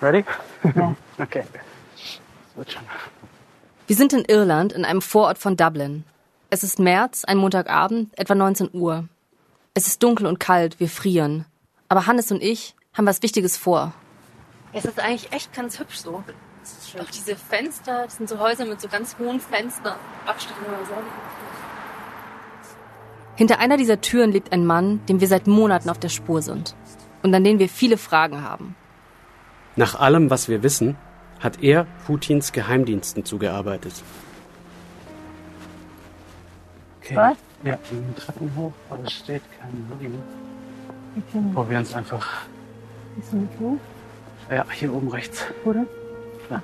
Ready? Ja. Okay. Das wird schon. Wir sind in Irland, in einem Vorort von Dublin. Es ist März, ein Montagabend, etwa 19 Uhr. Es ist dunkel und kalt, wir frieren. Aber Hannes und ich haben was Wichtiges vor. Es ist eigentlich echt ganz hübsch so. Auch diese Fenster, das sind so Häuser mit so ganz hohen Fenstern. Abstellhäuser. Hinter einer dieser Türen lebt ein Mann, dem wir seit Monaten auf der Spur sind. Und an den wir viele Fragen haben. Nach allem, was wir wissen, hat er Putins Geheimdiensten zugearbeitet. Okay. Was? Ja, wir gehen Treppen hoch, aber es steht kein Login. Okay. Probieren es einfach. Ist ein Flug, Ja, hier oben rechts. oder? Ja.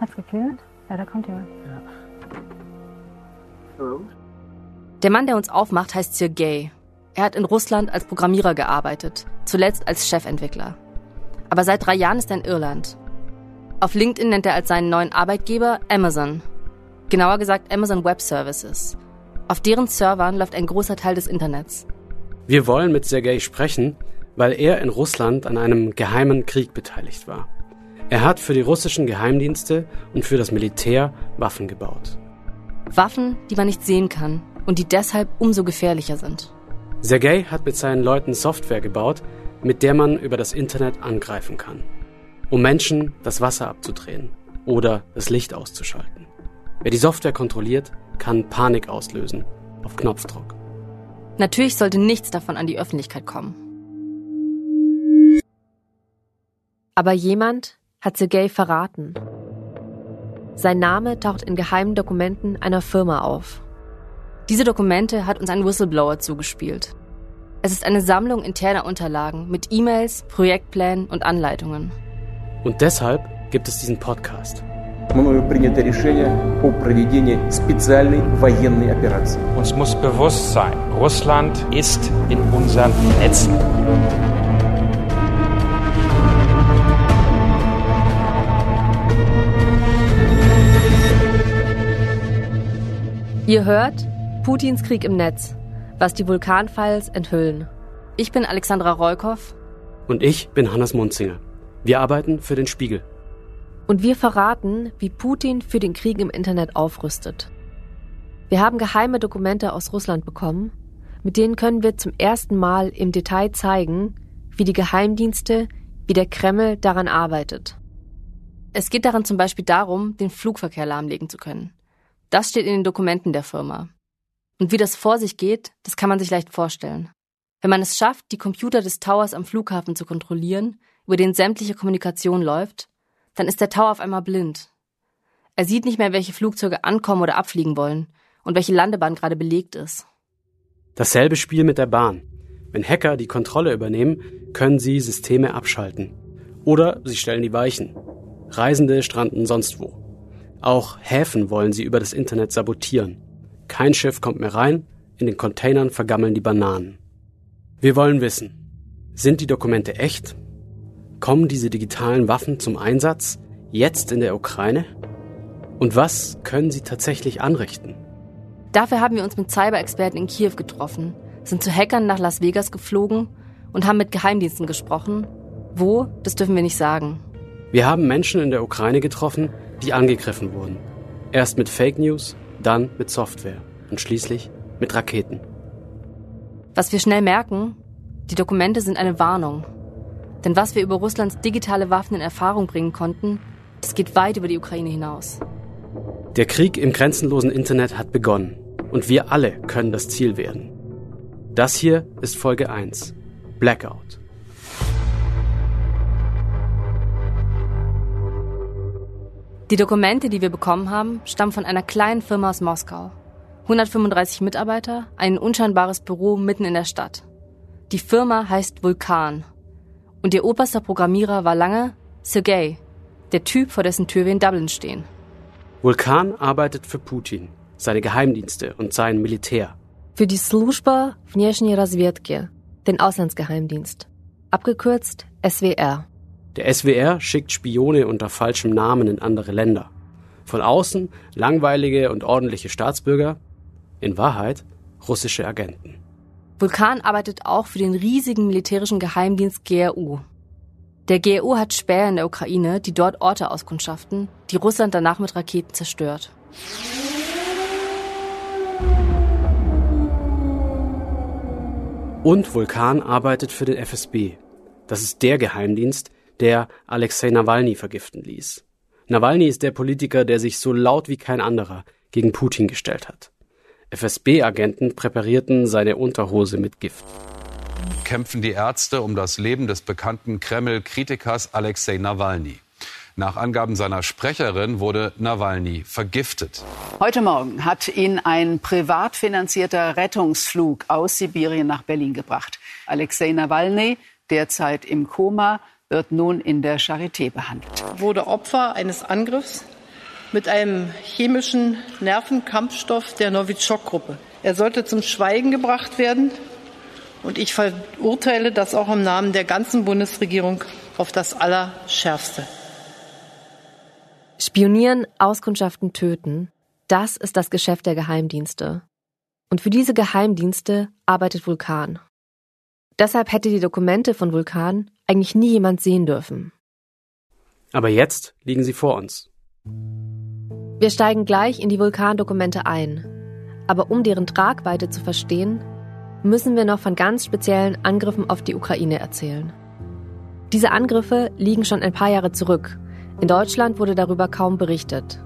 Hat's geklingelt? Ja, da kommt jemand. Hallo? Der Mann, der uns aufmacht, heißt Sergei. Er hat in Russland als Programmierer gearbeitet, zuletzt als Chefentwickler. Aber seit drei Jahren ist er in Irland. Auf LinkedIn nennt er als seinen neuen Arbeitgeber Amazon. Genauer gesagt Amazon Web Services. Auf deren Servern läuft ein großer Teil des Internets. Wir wollen mit Sergei sprechen, weil er in Russland an einem geheimen Krieg beteiligt war. Er hat für die russischen Geheimdienste und für das Militär Waffen gebaut. Waffen, die man nicht sehen kann und die deshalb umso gefährlicher sind. Sergei hat mit seinen Leuten Software gebaut, mit der man über das Internet angreifen kann, um Menschen das Wasser abzudrehen oder das Licht auszuschalten. Wer die Software kontrolliert, kann Panik auslösen, auf Knopfdruck. Natürlich sollte nichts davon an die Öffentlichkeit kommen. Aber jemand hat Sergei verraten. Sein Name taucht in geheimen Dokumenten einer Firma auf. Diese Dokumente hat uns ein Whistleblower zugespielt. Es ist eine Sammlung interner Unterlagen mit E-Mails, Projektplänen und Anleitungen. Und deshalb gibt es diesen Podcast. Uns muss bewusst sein, Russland ist in unseren Netzen. Ihr hört Putins Krieg im Netz, was die Vulkanfiles enthüllen. Ich bin Alexandra Rollkoff. Und ich bin Hannes Munzinger. Wir arbeiten für den Spiegel. Und wir verraten, wie Putin für den Krieg im Internet aufrüstet. Wir haben geheime Dokumente aus Russland bekommen, mit denen können wir zum ersten Mal im Detail zeigen, wie die Geheimdienste, wie der Kreml daran arbeitet. Es geht darin zum Beispiel darum, den Flugverkehr lahmlegen zu können. Das steht in den Dokumenten der Firma. Und wie das vor sich geht, das kann man sich leicht vorstellen. Wenn man es schafft, die Computer des Towers am Flughafen zu kontrollieren, über den sämtliche Kommunikation läuft, dann ist der Tower auf einmal blind. Er sieht nicht mehr, welche Flugzeuge ankommen oder abfliegen wollen und welche Landebahn gerade belegt ist. Dasselbe Spiel mit der Bahn. Wenn Hacker die Kontrolle übernehmen, können sie Systeme abschalten. Oder sie stellen die Weichen. Reisende stranden sonst wo. Auch Häfen wollen sie über das Internet sabotieren. Kein Schiff kommt mehr rein, in den Containern vergammeln die Bananen. Wir wollen wissen, sind die Dokumente echt? Kommen diese digitalen Waffen zum Einsatz jetzt in der Ukraine? Und was können sie tatsächlich anrichten? Dafür haben wir uns mit Cyber-Experten in Kiew getroffen, sind zu Hackern nach Las Vegas geflogen und haben mit Geheimdiensten gesprochen. Wo, das dürfen wir nicht sagen. Wir haben Menschen in der Ukraine getroffen, die angegriffen wurden. Erst mit Fake News, dann mit Software und schließlich mit Raketen. Was wir schnell merken, die Dokumente sind eine Warnung. Denn was wir über Russlands digitale Waffen in Erfahrung bringen konnten, das geht weit über die Ukraine hinaus. Der Krieg im grenzenlosen Internet hat begonnen und wir alle können das Ziel werden. Das hier ist Folge 1. Blackout. Die Dokumente, die wir bekommen haben, stammen von einer kleinen Firma aus Moskau. 135 Mitarbeiter, ein unscheinbares Büro mitten in der Stadt. Die Firma heißt Vulkan. Und ihr oberster Programmierer war lange Sergei, der Typ, vor dessen Tür wir in Dublin stehen. Vulkan arbeitet für Putin, seine Geheimdienste und sein Militär. Für die Служба внешней разведки, den Auslandsgeheimdienst. Abgekürzt SWR. Der SWR schickt Spione unter falschem Namen in andere Länder. Von außen langweilige und ordentliche Staatsbürger, in Wahrheit russische Agenten. Vulkan arbeitet auch für den riesigen militärischen Geheimdienst GRU. Der GRU hat Späher in der Ukraine, die dort Orte auskundschaften, die Russland danach mit Raketen zerstört. Und Vulkan arbeitet für den FSB. Das ist der Geheimdienst, der Alexei Nawalny vergiften ließ. Nawalny ist der Politiker, der sich so laut wie kein anderer gegen Putin gestellt hat. FSB-Agenten präparierten seine Unterhose mit Gift. Kämpfen die Ärzte um das Leben des bekannten Kreml-Kritikers Alexei Nawalny. Nach Angaben seiner Sprecherin wurde Nawalny vergiftet. Heute Morgen hat ihn ein privat finanzierter Rettungsflug aus Sibirien nach Berlin gebracht. Alexei Nawalny, derzeit im Koma, wird nun in der Charité behandelt. Wurde Opfer eines Angriffs mit einem chemischen Nervenkampfstoff der Novichok-Gruppe. Er sollte zum Schweigen gebracht werden. Und ich verurteile das auch im Namen der ganzen Bundesregierung auf das Allerschärfste. Spionieren, Auskundschaften, töten, das ist das Geschäft der Geheimdienste. Und für diese Geheimdienste arbeitet Vulkan. Deshalb hätte die Dokumente von Vulkan eigentlich nie jemand sehen dürfen. Aber jetzt liegen sie vor uns. Wir steigen gleich in die Vulkandokumente ein. Aber um deren Tragweite zu verstehen, müssen wir noch von ganz speziellen Angriffen auf die Ukraine erzählen. Diese Angriffe liegen schon ein paar Jahre zurück in Deutschland wurde darüber kaum berichtet.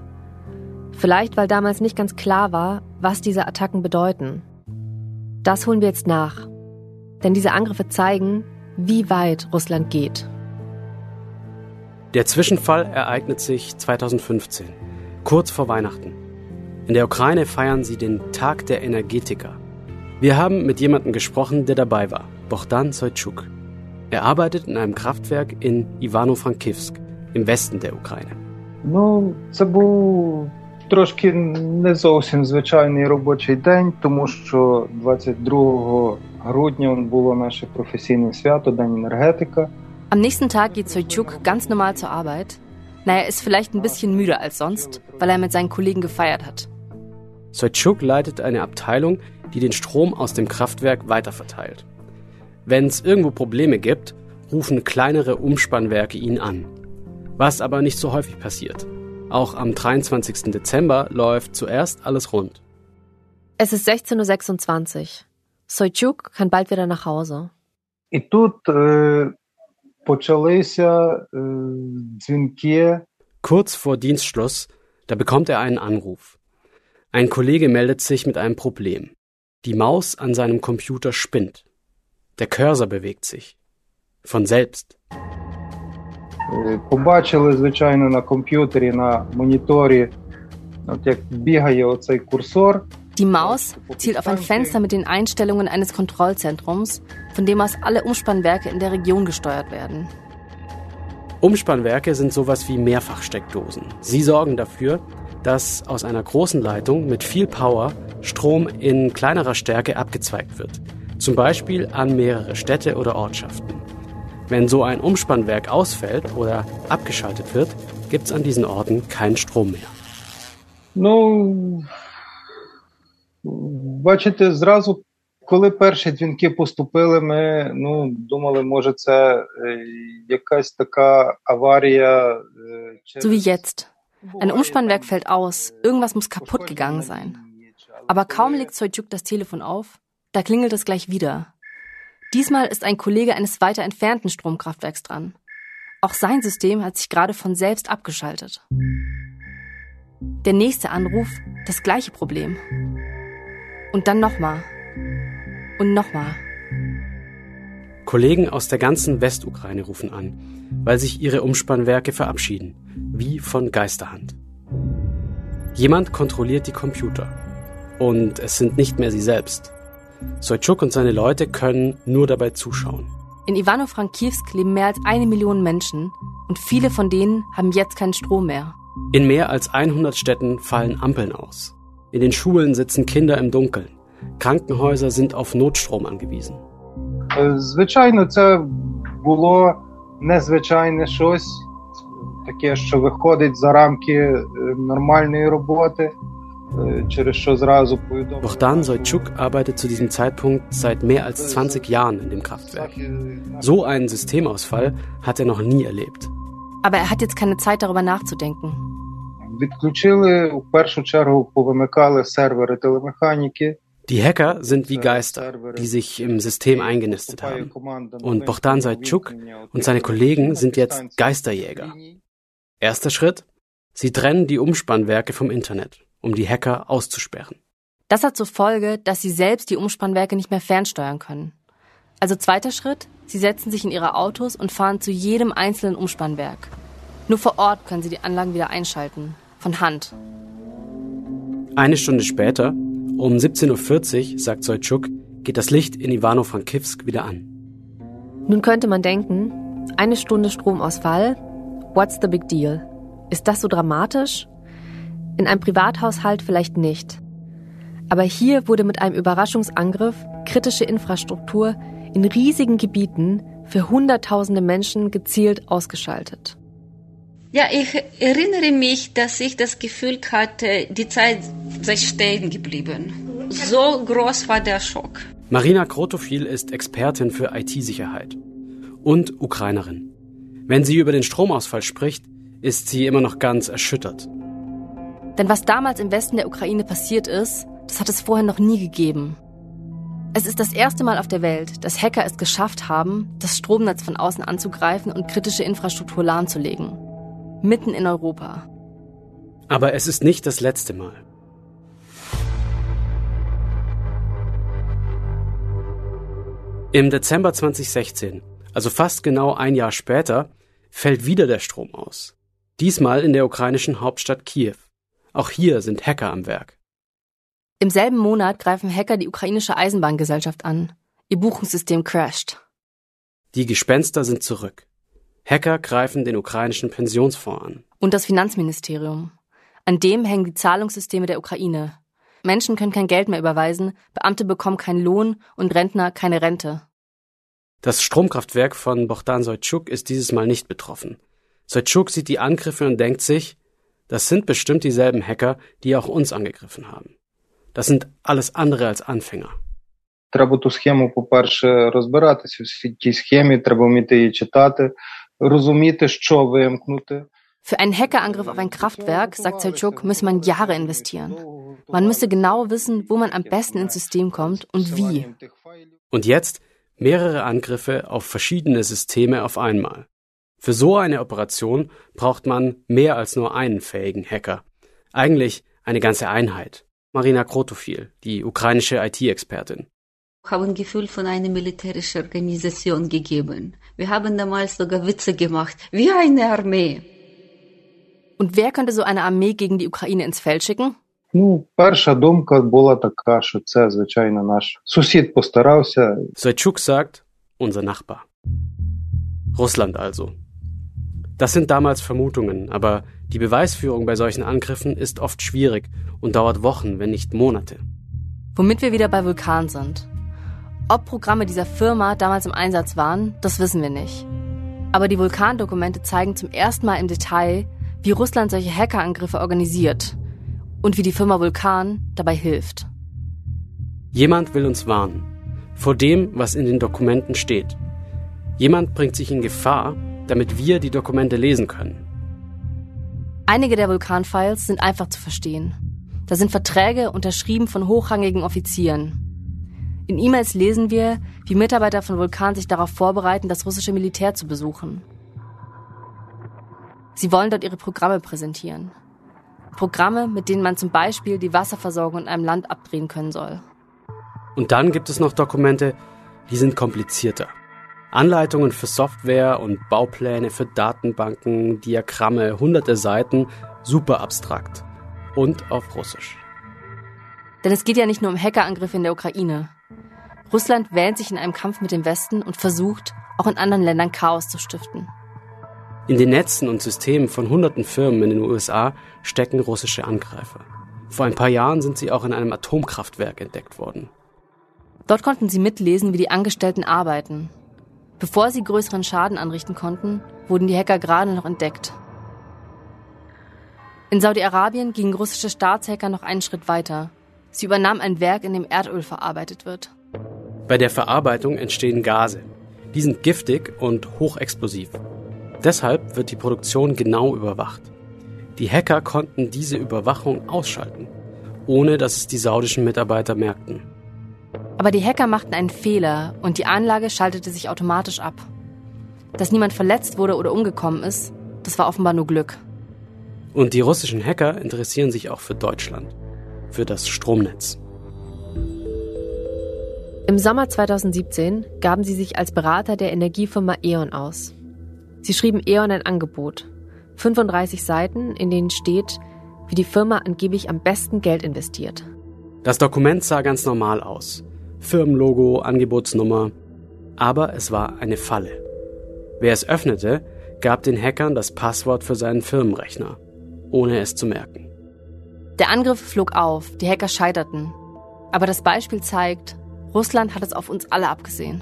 Vielleicht, weil damals nicht ganz klar war, was diese Attacken bedeuten. Das holen wir jetzt nach. Denn diese Angriffe zeigen, wie weit Russland geht. Der Zwischenfall ereignet sich 2015, kurz vor Weihnachten. In der Ukraine feiern sie den Tag der Energetiker. Wir haben mit jemandem gesprochen, der dabei war, Bohdan Soitschuk. Er arbeitet in einem Kraftwerk in Ivano-Frankivsk im Westen der України. Ну, це був трошки не зовсім звичайний робочий день, тому що 22 грудня було наше професійне свято, День енергетика. Am nächsten Tag geht Soichuk ganz normal zur Arbeit. Naja, er ist vielleicht ein bisschen müde als sonst, weil er mit seinen Kollegen gefeiert hat. Soichuk leitet eine Abteilung, die den Strom aus dem Kraftwerk weiterverteilt. Wenn es irgendwo Probleme gibt, rufen kleinere Umspannwerke ihn an was aber nicht so häufig passiert. Auch am 23. Dezember läuft zuerst alles rund. Es ist 16.26 Uhr. Soichuk kann bald wieder nach Hause. І тут е, почалися е, дзвінки. Kurz vor Dienstschluss, da bekommt er einen Anruf. Ein Kollege meldet sich mit einem Problem. Die Maus an seinem Computer spinnt. Der Cursor bewegt sich. Von selbst. Побачили, звичайно, на комп'ютері, на моніторі, от як бігає оцей курсор. die Maus zielt auf ein Fenster mit den Einstellungen eines Kontrollzentrums, von dem aus alle Umspannwerke in der Region gesteuert werden. Umspannwerke sind sowas wie Mehrfachsteckdosen. Sie sorgen dafür, dass aus einer großen Leitung mit viel Power Strom in kleinerer Stärke abgezweigt wird. Zum Beispiel an mehrere Städte oder Ortschaften. Wenn so ein Umspannwerk ausfällt oder abgeschaltet wird, gibt es an diesen Orten keinen Strom mehr. Ну, бачите, зразу, коли перші дзвінки поступили, ми ну, думали, може, це якась така аварія. So wie jetzt. Ein Umspannwerk fällt aus, irgendwas muss kaputt gegangen sein. Aber kaum legt Soychuk das Telefon auf, da klingelt es gleich wieder. Diesmal ist ein Kollege eines weiter entfernten Stromkraftwerks dran. Auch sein System hat sich gerade von selbst abgeschaltet. Der nächste Anruf, das gleiche Problem. Und dann nochmal. Und nochmal. Kollegen aus der ganzen Westukraine rufen an, weil sich ihre Umspannwerke verabschieden, wie von Geisterhand. Jemand kontrolliert die Computer. Und es sind nicht mehr sie selbst. Soitschuk und seine Leute können nur dabei zuschauen. In Ivano-Frankivsk leben mehr als eine Million Menschen und viele von denen haben jetzt keinen Strom mehr. In mehr als 100 Städten fallen Ampeln aus. In den Schulen sitzen Kinder im Dunkeln. Krankenhäuser sind auf Notstrom angewiesen. Звичайно, це було незвичайне щось, таке, що виходить за рамки нормальної роботи. Bohdan Soytschuk arbeitet zu diesem Zeitpunkt seit mehr als 20 Jahren in dem Kraftwerk. So einen Systemausfall hat er noch nie erlebt. Aber er hat jetzt keine Zeit darüber nachzudenken. Die Hacker sind wie Geister, die sich im System eingenistet haben. Und Bohdan Soytschuk und seine Kollegen sind jetzt Geisterjäger. Erster Schritt? Sie trennen die Umspannwerke vom Internet um die Hacker auszusperren. Das hat zur Folge, dass sie selbst die Umspannwerke nicht mehr fernsteuern können. Also zweiter Schritt, sie setzen sich in ihre Autos und fahren zu jedem einzelnen Umspannwerk. Nur vor Ort können sie die Anlagen wieder einschalten. Von Hand. Eine Stunde später, um 17.40 Uhr, sagt Soitschuk, geht das Licht in Ivano-Frankivsk wieder an. Nun könnte man denken, eine Stunde Stromausfall, what's the big deal? Ist das so dramatisch? In einem Privathaushalt vielleicht nicht. Aber hier wurde mit einem Überraschungsangriff kritische Infrastruktur in riesigen Gebieten für Hunderttausende Menschen gezielt ausgeschaltet. Ja, ich erinnere mich, dass ich das Gefühl hatte, die Zeit sei stehen geblieben. So groß war der Schock. Marina Krotofil ist Expertin für IT-Sicherheit und Ukrainerin. Wenn sie über den Stromausfall spricht, ist sie immer noch ganz erschüttert. Denn was damals im Westen der Ukraine passiert ist, das hat es vorher noch nie gegeben. Es ist das erste Mal auf der Welt, dass Hacker es geschafft haben, das Stromnetz von außen anzugreifen und kritische Infrastruktur lahmzulegen. Mitten in Europa. Aber es ist nicht das letzte Mal. Im Dezember 2016, also fast genau ein Jahr später, fällt wieder der Strom aus. Diesmal in der ukrainischen Hauptstadt Kiew. Auch hier sind Hacker am Werk. Im selben Monat greifen Hacker die ukrainische Eisenbahngesellschaft an. Ihr Buchungssystem crasht. Die Gespenster sind zurück. Hacker greifen den ukrainischen Pensionsfonds an. Und das Finanzministerium. An dem hängen die Zahlungssysteme der Ukraine. Menschen können kein Geld mehr überweisen, Beamte bekommen keinen Lohn und Rentner keine Rente. Das Stromkraftwerk von Bohdan Soitschuk ist dieses Mal nicht betroffen. Soitschuk sieht die Angriffe und denkt sich, das sind bestimmt dieselben Hacker, die auch uns angegriffen haben. Das sind alles andere als Anfänger. Треба ту схему, по-перше, розбиратися в тій схемі, треба вміти її читати, розуміти, що вимкнути. für einen Hackerangriff auf ein Kraftwerk, sagt Selchuk, müsse man Jahre investieren. Man müsse genau wissen, wo man am besten ins System kommt und wie. Und jetzt mehrere Angriffe auf verschiedene Systeme auf einmal. Für so eine Operation braucht man mehr als nur einen fähigen Hacker. Eigentlich eine ganze Einheit. Marina Krotofil, die ukrainische IT-Expertin haben Gefühl von einer militärischen Organisation gegeben. Wir haben damals sogar Witze gemacht, wie eine Armee. Und wer könnte so eine Armee gegen die Ukraine ins Feld schicken? Seitschuk sagt, unser Nachbar. Russland also. Das sind damals Vermutungen, aber die Beweisführung bei solchen Angriffen ist oft schwierig und dauert Wochen, wenn nicht Monate. Womit wir wieder bei Vulkan sind. Ob Programme dieser Firma damals im Einsatz waren, das wissen wir nicht. Aber die Vulkandokumente zeigen zum ersten Mal im Detail, wie Russland solche Hackerangriffe organisiert und wie die Firma Vulkan dabei hilft. Jemand will uns warnen vor dem, was in den Dokumenten steht. Jemand bringt sich in Gefahr, damit wir die Dokumente lesen können. Einige der Vulkanfiles sind einfach zu verstehen. Da sind Verträge unterschrieben von hochrangigen Offizieren. In E-Mails lesen wir, wie Mitarbeiter von Vulkan sich darauf vorbereiten, das russische Militär zu besuchen. Sie wollen dort ihre Programme präsentieren. Programme, mit denen man zum Beispiel die Wasserversorgung in einem Land abdrehen können soll. Und dann gibt es noch Dokumente, die sind komplizierter. Anleitungen für Software und Baupläne für Datenbanken, Diagramme, hunderte Seiten, super abstrakt. Und auf Russisch. Denn es geht ja nicht nur um Hackerangriffe in der Ukraine. Russland wähnt sich in einem Kampf mit dem Westen und versucht, auch in anderen Ländern Chaos zu stiften. In den Netzen und Systemen von hunderten Firmen in den USA stecken russische Angreifer. Vor ein paar Jahren sind sie auch in einem Atomkraftwerk entdeckt worden. Dort konnten sie mitlesen, wie die Angestellten arbeiten. Bevor sie größeren Schaden anrichten konnten, wurden die Hacker gerade noch entdeckt. In Saudi-Arabien gingen russische Staatshacker noch einen Schritt weiter. Sie übernahmen ein Werk, in dem Erdöl verarbeitet wird. Bei der Verarbeitung entstehen Gase. Die sind giftig und hochexplosiv. Deshalb wird die Produktion genau überwacht. Die Hacker konnten diese Überwachung ausschalten, ohne dass es die saudischen Mitarbeiter merkten. Aber die Hacker machten einen Fehler und die Anlage schaltete sich automatisch ab. Dass niemand verletzt wurde oder umgekommen ist, das war offenbar nur Glück. Und die russischen Hacker interessieren sich auch für Deutschland, für das Stromnetz. Im Sommer 2017 gaben sie sich als Berater der Energiefirma E.ON aus. Sie schrieben E.ON ein Angebot. 35 Seiten, in denen steht, wie die Firma angeblich am besten Geld investiert. Das Dokument sah ganz normal aus. Firmenlogo, Angebotsnummer. Aber es war eine Falle. Wer es öffnete, gab den Hackern das Passwort für seinen Firmenrechner, ohne es zu merken. Der Angriff flog auf, die Hacker scheiterten. Aber das Beispiel zeigt, Russland hat es auf uns alle abgesehen.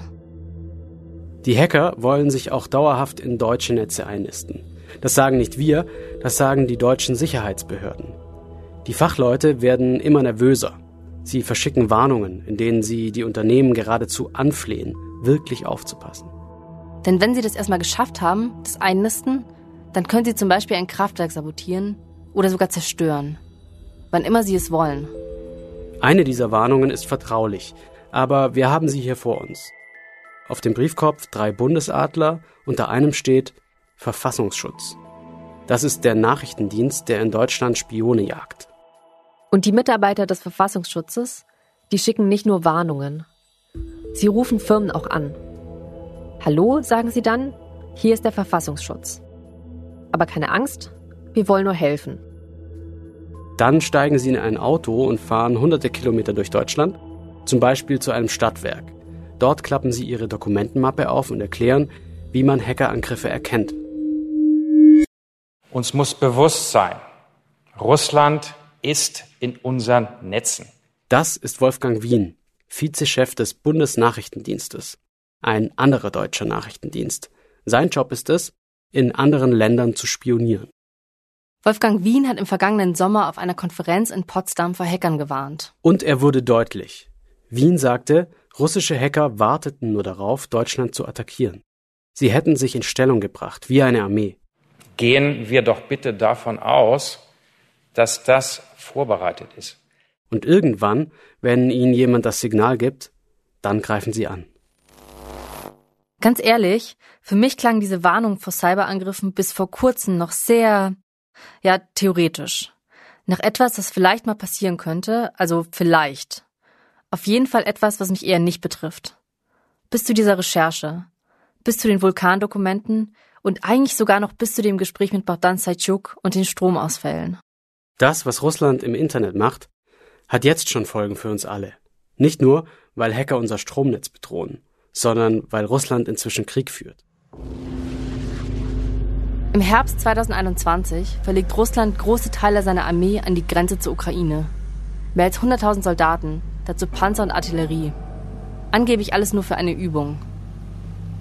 Die Hacker wollen sich auch dauerhaft in deutsche Netze einnisten. Das sagen nicht wir, das sagen die deutschen Sicherheitsbehörden. Die Fachleute werden immer nervöser. Sie verschicken Warnungen, in denen sie die Unternehmen geradezu anflehen, wirklich aufzupassen. Denn wenn sie das erstmal geschafft haben, das Einnisten, dann können sie zum Beispiel ein Kraftwerk sabotieren oder sogar zerstören. Wann immer sie es wollen. Eine dieser Warnungen ist vertraulich, aber wir haben sie hier vor uns. Auf dem Briefkopf drei Bundesadler, unter einem steht Verfassungsschutz. Das ist der Nachrichtendienst, der in Deutschland Spione jagt. Und die Mitarbeiter des Verfassungsschutzes, die schicken nicht nur Warnungen. Sie rufen Firmen auch an. Hallo, sagen sie dann, hier ist der Verfassungsschutz. Aber keine Angst, wir wollen nur helfen. Dann steigen sie in ein Auto und fahren hunderte Kilometer durch Deutschland, zum Beispiel zu einem Stadtwerk. Dort klappen sie ihre Dokumentenmappe auf und erklären, wie man Hackerangriffe erkennt. Uns muss bewusst sein, Russland ist in unseren Netzen. Das ist Wolfgang Wien, Vizechef des Bundesnachrichtendienstes, ein anderer deutscher Nachrichtendienst. Sein Job ist es, in anderen Ländern zu spionieren. Wolfgang Wien hat im vergangenen Sommer auf einer Konferenz in Potsdam vor Hackern gewarnt. Und er wurde deutlich. Wien sagte, russische Hacker warteten nur darauf, Deutschland zu attackieren. Sie hätten sich in Stellung gebracht, wie eine Armee. Gehen wir doch bitte davon aus, dass das vorbereitet ist. Und irgendwann, wenn Ihnen jemand das Signal gibt, dann greifen Sie an. Ganz ehrlich, für mich klang diese Warnung vor Cyberangriffen bis vor kurzem noch sehr, ja, theoretisch. Nach etwas, das vielleicht mal passieren könnte, also vielleicht. Auf jeden Fall etwas, was mich eher nicht betrifft. Bis zu dieser Recherche, bis zu den Vulkandokumenten und eigentlich sogar noch bis zu dem Gespräch mit Bogdan Sajtschuk und den Stromausfällen. Das, was Russland im Internet macht, hat jetzt schon Folgen für uns alle. Nicht nur, weil Hacker unser Stromnetz bedrohen, sondern weil Russland inzwischen Krieg führt. Im Herbst 2021 verlegt Russland große Teile seiner Armee an die Grenze zur Ukraine. Mehr als 100.000 Soldaten, dazu Panzer und Artillerie. Angeblich alles nur für eine Übung.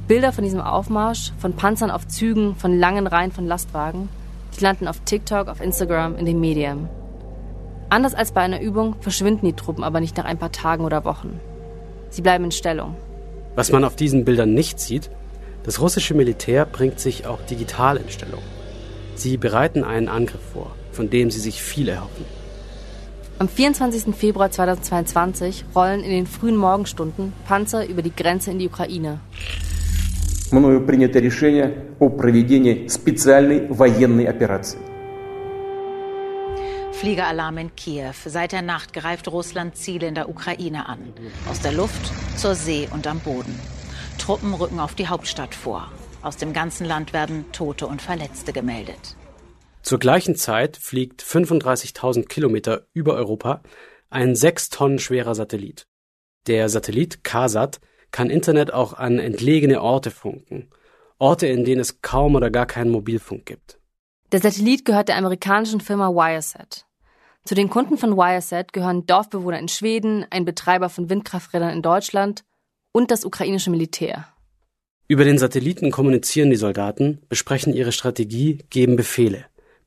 Bilder von diesem Aufmarsch, von Panzern auf Zügen, von langen Reihen von Lastwagen, die landen auf TikTok, auf Instagram, in den Medien. Anders als bei einer Übung verschwinden die Truppen aber nicht nach ein paar Tagen oder Wochen. Sie bleiben in Stellung. Was man auf diesen Bildern nicht sieht, das russische Militär bringt sich auch digital in Stellung. Sie bereiten einen Angriff vor, von dem sie sich viel erhoffen. Am 24. Februar 2022 rollen in den frühen Morgenstunden Panzer über die Grenze in die Ukraine. Мною принято решение о проведении специальной военной операции. Fliegeralarm in Kiew. Seit der Nacht greift Russland Ziele in der Ukraine an. Aus der Luft, zur See und am Boden. Truppen rücken auf die Hauptstadt vor. Aus dem ganzen Land werden Tote und Verletzte gemeldet. Zur gleichen Zeit fliegt 35.000 Kilometer über Europa ein sechs Tonnen schwerer Satellit. Der Satellit KASAT kann Internet auch an entlegene Orte funken. Orte, in denen es kaum oder gar keinen Mobilfunk gibt. Der Satellit gehört der amerikanischen Firma Wiresat. Zu den Kunden von Wiresat gehören Dorfbewohner in Schweden, ein Betreiber von Windkrafträdern in Deutschland und das ukrainische Militär. Über den Satelliten kommunizieren die Soldaten, besprechen ihre Strategie, geben Befehle.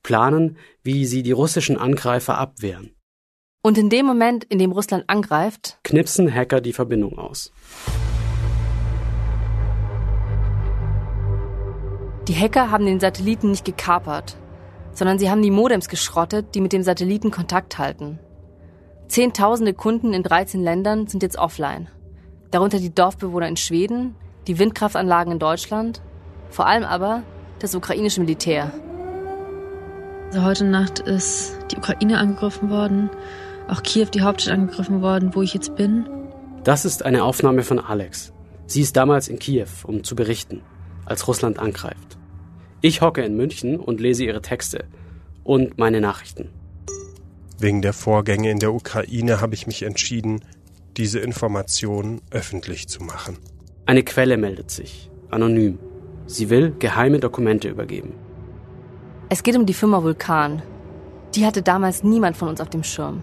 Planen, wie sie die russischen Angreifer abwehren. Und in dem Moment, in dem Russland angreift, knipsen Hacker die Verbindung aus. Die Hacker haben den Satelliten nicht gekapert, sondern sie haben die Modems geschrottet, die mit dem Satelliten Kontakt halten. Zehntausende Kunden in 13 Ländern sind jetzt offline. Darunter die Dorfbewohner in Schweden, die Windkraftanlagen in Deutschland, vor allem aber das ukrainische Militär. Also heute Nacht ist die Ukraine angegriffen worden, auch Kiew, die Hauptstadt, angegriffen worden, wo ich jetzt bin. Das ist eine Aufnahme von Alex. Sie ist damals in Kiew, um zu berichten, als Russland angreift. Ich hocke in München und lese ihre Texte und meine Nachrichten. Wegen der Vorgänge in der Ukraine habe ich mich entschieden, diese Informationen öffentlich zu machen. Eine Quelle meldet sich, anonym. Sie will geheime Dokumente übergeben. Es geht um die Firma Vulkan. Die hatte damals niemand von uns auf dem Schirm.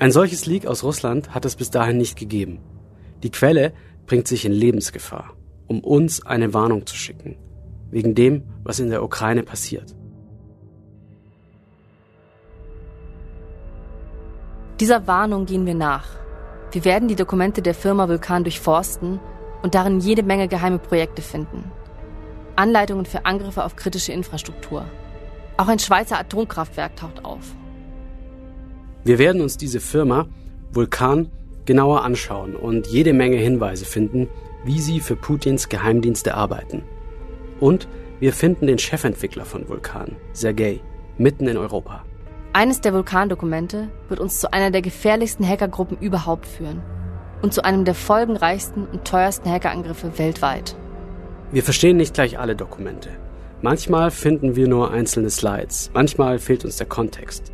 Ein solches Leak aus Russland hat es bis dahin nicht gegeben. Die Quelle bringt sich in Lebensgefahr, um uns eine Warnung zu schicken, wegen dem, was in der Ukraine passiert. Dieser Warnung gehen wir nach. Wir werden die Dokumente der Firma Vulkan durchforsten und darin jede Menge geheime Projekte finden. Anleitungen für Angriffe auf kritische Infrastruktur. Auch ein Schweizer Atomkraftwerk taucht auf. Wir werden uns diese Firma Vulkan genauer anschauen und jede Menge Hinweise finden, wie sie für Putins Geheimdienste arbeiten. Und wir finden den Chefentwickler von Vulkan, Sergei, mitten in Europa. Eines der Vulkandokumente wird uns zu einer der gefährlichsten Hackergruppen überhaupt führen und zu einem der folgenreichsten und teuersten Hackerangriffe weltweit. Wir verstehen nicht gleich alle Dokumente. Manchmal finden wir nur einzelne Slides, manchmal fehlt uns der Kontext.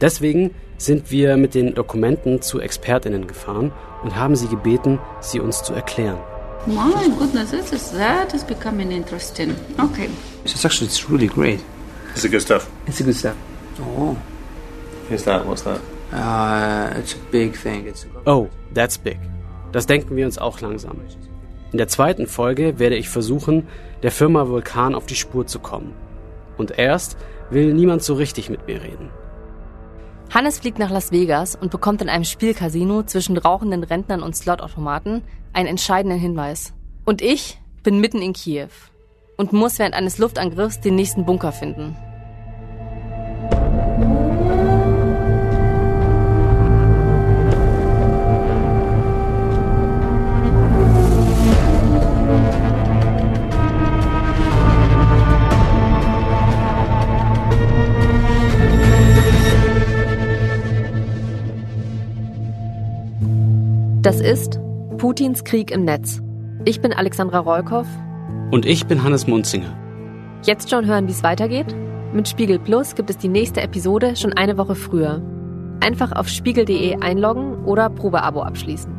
Deswegen sind wir mit den Dokumenten zu Expertinnen gefahren und haben sie gebeten, sie uns zu erklären. My goodness, this is, that is becoming interesting. Okay. It's actually it's really great. Is it good stuff? It's a good stuff. Oh. Here's that. What's that? Uh, it's a big thing. It's a Oh, that's big. Das denken wir uns auch langsam. In der zweiten Folge werde ich versuchen, der Firma Vulkan auf die Spur zu kommen. Und erst will niemand so richtig mit mir reden. Hannes fliegt nach Las Vegas und bekommt in einem Spielcasino zwischen rauchenden Rentnern und Slotautomaten einen entscheidenden Hinweis. Und ich bin mitten in Kiew und muss während eines Luftangriffs den nächsten Bunker finden. Das ist Putins Krieg im Netz. Ich bin Alexandra Rollkoff. Und ich bin Hannes Munzinger. Jetzt schon hören, wie es weitergeht? Mit Spiegel Plus gibt es die nächste Episode schon eine Woche früher. Einfach auf spiegel.de einloggen oder Probeabo abschließen.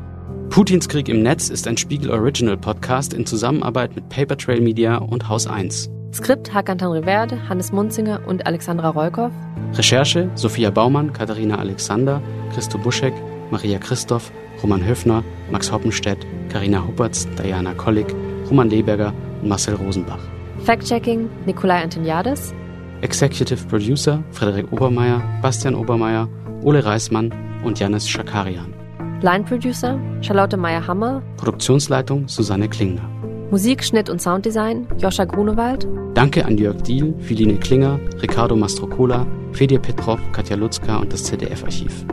Putins Krieg im Netz ist ein Spiegel Original Podcast in Zusammenarbeit mit Papertrail Media und Haus 1. Skript Hakan Tanriverde, Hannes Munzinger und Alexandra Rollkoff. Recherche Sophia Baumann, Katharina Alexander, Christo Buschek, Maria Christoph, Roman Höfner, Max Hoppenstedt, Karina Huppertz, Diana Kollig, Roman Leberger und Marcel Rosenbach. Fact-Checking Nikolai Antoniades. Executive Producer Frederik Obermeier, Bastian Obermeier, Ole Reismann und Janis Schakarian. Line Producer Charlotte Meyer-Hammer. Produktionsleitung Susanne Klingner. Musik, Schnitt und Sounddesign Joscha Grunewald. Danke an Jörg Diehl, Philine Klinger, Ricardo Mastrocola, Fedir Petrov, Katja Lutzka und das ZDF-Archiv.